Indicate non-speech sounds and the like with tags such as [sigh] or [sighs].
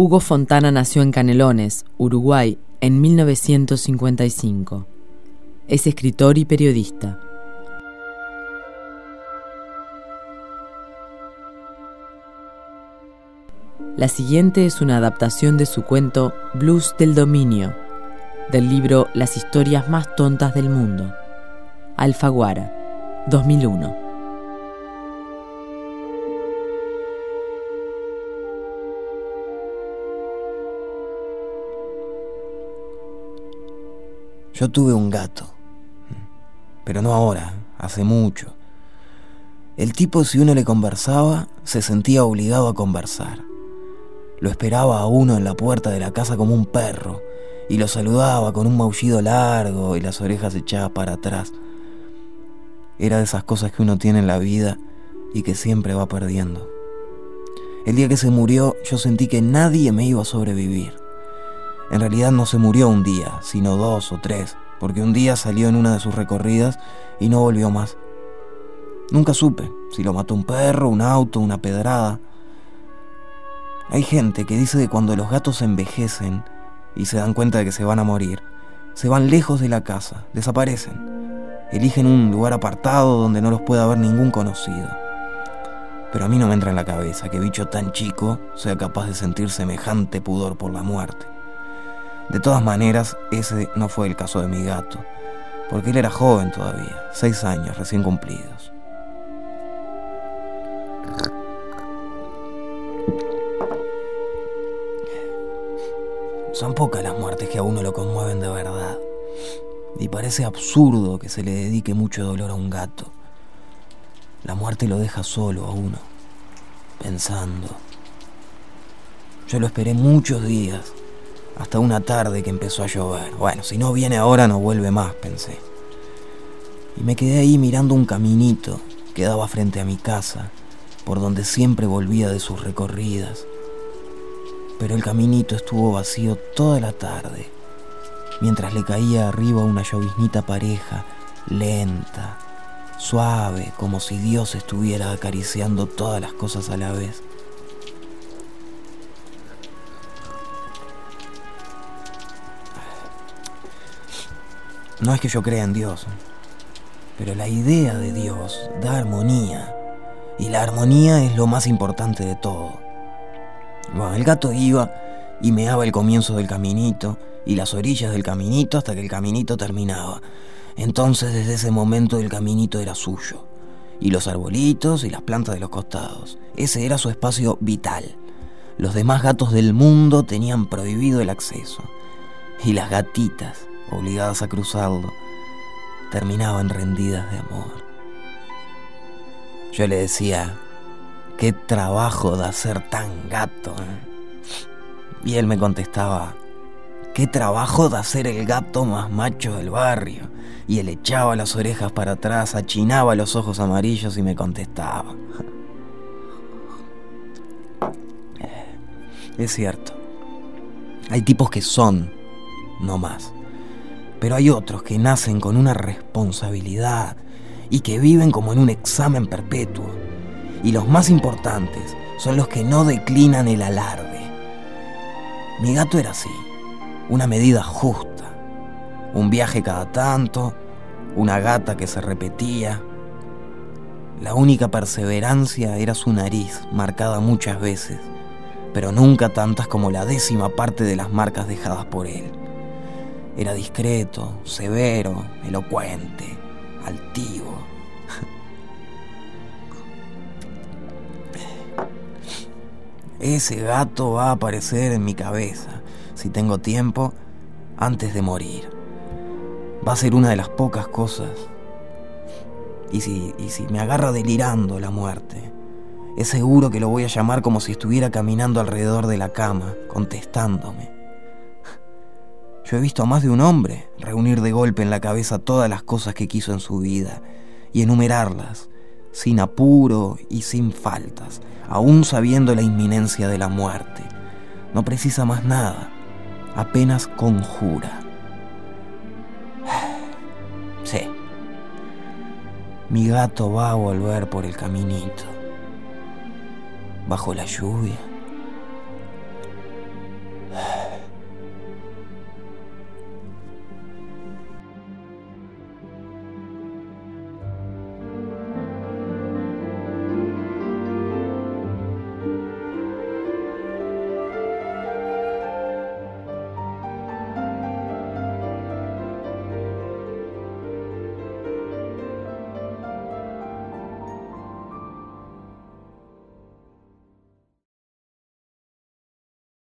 Hugo Fontana nació en Canelones, Uruguay, en 1955. Es escritor y periodista. La siguiente es una adaptación de su cuento Blues del Dominio, del libro Las historias más tontas del mundo. Alfaguara, 2001. Yo tuve un gato, pero no ahora, hace mucho. El tipo si uno le conversaba, se sentía obligado a conversar. Lo esperaba a uno en la puerta de la casa como un perro y lo saludaba con un maullido largo y las orejas echadas para atrás. Era de esas cosas que uno tiene en la vida y que siempre va perdiendo. El día que se murió yo sentí que nadie me iba a sobrevivir. En realidad no se murió un día, sino dos o tres, porque un día salió en una de sus recorridas y no volvió más. Nunca supe si lo mató un perro, un auto, una pedrada. Hay gente que dice que cuando los gatos envejecen y se dan cuenta de que se van a morir, se van lejos de la casa, desaparecen. Eligen un lugar apartado donde no los pueda ver ningún conocido. Pero a mí no me entra en la cabeza que bicho tan chico sea capaz de sentir semejante pudor por la muerte. De todas maneras, ese no fue el caso de mi gato, porque él era joven todavía, seis años recién cumplidos. Son pocas las muertes que a uno lo conmueven de verdad. Y parece absurdo que se le dedique mucho dolor a un gato. La muerte lo deja solo a uno, pensando. Yo lo esperé muchos días hasta una tarde que empezó a llover. Bueno, si no viene ahora no vuelve más, pensé. Y me quedé ahí mirando un caminito que daba frente a mi casa, por donde siempre volvía de sus recorridas. Pero el caminito estuvo vacío toda la tarde, mientras le caía arriba una lloviznita pareja, lenta, suave, como si Dios estuviera acariciando todas las cosas a la vez. No es que yo crea en Dios, pero la idea de Dios da armonía. Y la armonía es lo más importante de todo. Bueno, el gato iba y meaba el comienzo del caminito y las orillas del caminito hasta que el caminito terminaba. Entonces desde ese momento el caminito era suyo. Y los arbolitos y las plantas de los costados. Ese era su espacio vital. Los demás gatos del mundo tenían prohibido el acceso. Y las gatitas obligadas a cruzarlo, terminaban rendidas de amor. Yo le decía, qué trabajo de ser tan gato. ¿eh?". Y él me contestaba, qué trabajo de ser el gato más macho del barrio. Y él echaba las orejas para atrás, achinaba los ojos amarillos y me contestaba. [laughs] Es cierto, hay tipos que son, no más. Pero hay otros que nacen con una responsabilidad y que viven como en un examen perpetuo. Y los más importantes son los que no declinan el alarde. Mi gato era así, una medida justa. Un viaje cada tanto, una gata que se repetía. La única perseverancia era su nariz, marcada muchas veces, pero nunca tantas como la décima parte de las marcas dejadas por él. Era discreto, severo, elocuente, altivo. Ese gato va a aparecer en mi cabeza, si tengo tiempo, antes de morir. Va a ser una de las pocas cosas. Y si, y si me agarra delirando la muerte, es seguro que lo voy a llamar como si estuviera caminando alrededor de la cama, contestándome. Yo he visto a más de un hombre reunir de golpe en la cabeza todas las cosas que quiso en su vida y enumerarlas, sin apuro y sin faltas, aún sabiendo la inminencia de la muerte. No precisa más nada, apenas conjura. [sighs] Sí, mi gato va a volver por el caminito, bajo la lluvia